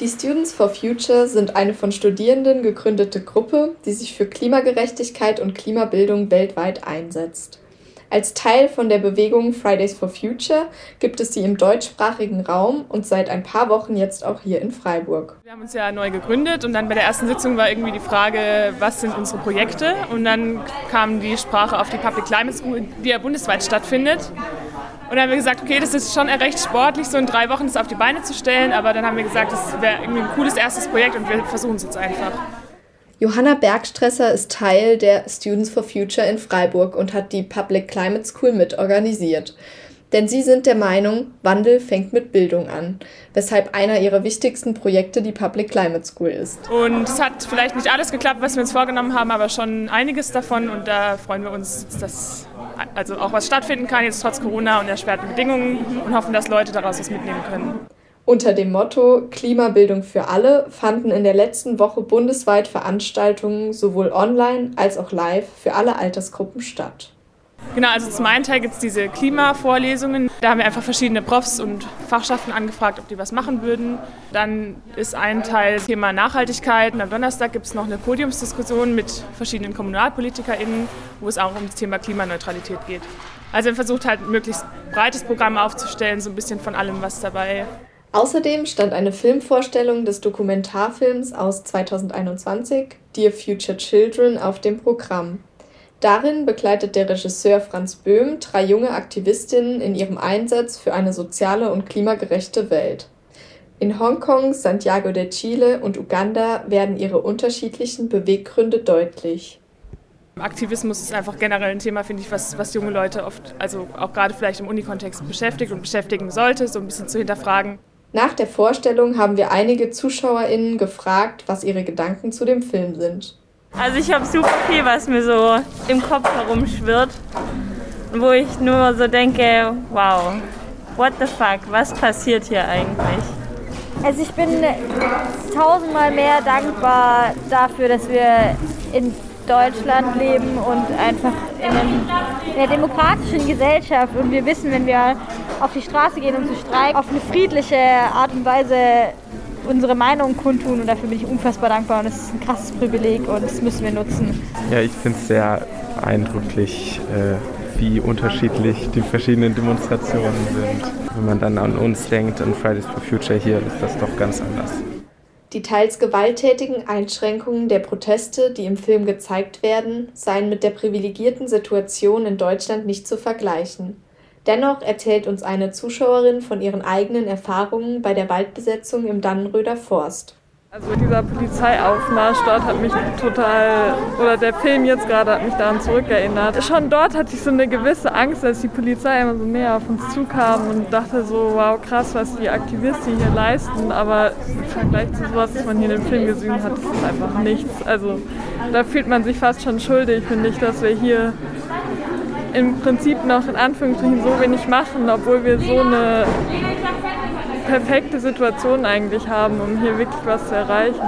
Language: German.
Die Students for Future sind eine von Studierenden gegründete Gruppe, die sich für Klimagerechtigkeit und Klimabildung weltweit einsetzt. Als Teil von der Bewegung Fridays for Future gibt es sie im deutschsprachigen Raum und seit ein paar Wochen jetzt auch hier in Freiburg. Wir haben uns ja neu gegründet und dann bei der ersten Sitzung war irgendwie die Frage, was sind unsere Projekte? Und dann kam die Sprache auf die Public Climate School, die ja bundesweit stattfindet. Und dann haben wir gesagt, okay, das ist schon recht sportlich, so in drei Wochen das auf die Beine zu stellen, aber dann haben wir gesagt, das wäre irgendwie ein cooles erstes Projekt und wir versuchen es jetzt einfach. Johanna Bergstresser ist Teil der Students for Future in Freiburg und hat die Public Climate School mitorganisiert. Denn sie sind der Meinung, Wandel fängt mit Bildung an, weshalb einer ihrer wichtigsten Projekte die Public Climate School ist. Und es hat vielleicht nicht alles geklappt, was wir uns vorgenommen haben, aber schon einiges davon und da freuen wir uns, dass also auch was stattfinden kann, jetzt trotz Corona und erschwerten Bedingungen und hoffen, dass Leute daraus was mitnehmen können. Unter dem Motto Klimabildung für alle fanden in der letzten Woche bundesweit Veranstaltungen sowohl online als auch live für alle Altersgruppen statt. Genau, also zum einen Teil gibt es diese Klimavorlesungen. Da haben wir einfach verschiedene Profs und Fachschaften angefragt, ob die was machen würden. Dann ist ein Teil Thema Nachhaltigkeit. Und am Donnerstag gibt es noch eine Podiumsdiskussion mit verschiedenen KommunalpolitikerInnen, wo es auch um das Thema Klimaneutralität geht. Also wir versucht halt möglichst breites Programm aufzustellen, so ein bisschen von allem was dabei. Außerdem stand eine Filmvorstellung des Dokumentarfilms aus 2021, Dear Future Children, auf dem Programm. Darin begleitet der Regisseur Franz Böhm drei junge Aktivistinnen in ihrem Einsatz für eine soziale und klimagerechte Welt. In Hongkong, Santiago de Chile und Uganda werden ihre unterschiedlichen Beweggründe deutlich. Aktivismus ist einfach generell ein Thema, finde ich, was, was junge Leute oft, also auch gerade vielleicht im Unikontext beschäftigt und beschäftigen sollte, so ein bisschen zu hinterfragen. Nach der Vorstellung haben wir einige ZuschauerInnen gefragt, was ihre Gedanken zu dem Film sind. Also ich habe super viel, was mir so im Kopf herumschwirrt, wo ich nur so denke, wow, what the fuck, was passiert hier eigentlich? Also ich bin tausendmal mehr dankbar dafür, dass wir in Deutschland leben und einfach in, einem, in einer demokratischen Gesellschaft. Und wir wissen, wenn wir auf die Straße gehen und zu streiken, auf eine friedliche Art und Weise unsere Meinung kundtun und dafür bin ich unfassbar dankbar und es ist ein krasses Privileg und das müssen wir nutzen. Ja, ich finde es sehr eindrücklich, äh, wie unterschiedlich die verschiedenen Demonstrationen sind. Wenn man dann an uns denkt, an Fridays for Future hier, ist das doch ganz anders. Die teils gewalttätigen Einschränkungen der Proteste, die im Film gezeigt werden, seien mit der privilegierten Situation in Deutschland nicht zu vergleichen. Dennoch erzählt uns eine Zuschauerin von ihren eigenen Erfahrungen bei der Waldbesetzung im Dannenröder Forst. Also dieser Polizeiaufmarsch dort hat mich total, oder der Film jetzt gerade hat mich daran zurückerinnert. Schon dort hatte ich so eine gewisse Angst, als die Polizei immer so näher auf uns zukam und dachte so, wow, krass, was die Aktivisten hier leisten. Aber im Vergleich zu sowas, was man hier in dem Film gesehen hat, ist es einfach nichts. Also da fühlt man sich fast schon schuldig, finde ich, dass wir hier im Prinzip noch in Anführungsstrichen so wenig machen, obwohl wir so eine perfekte Situation eigentlich haben, um hier wirklich was zu erreichen.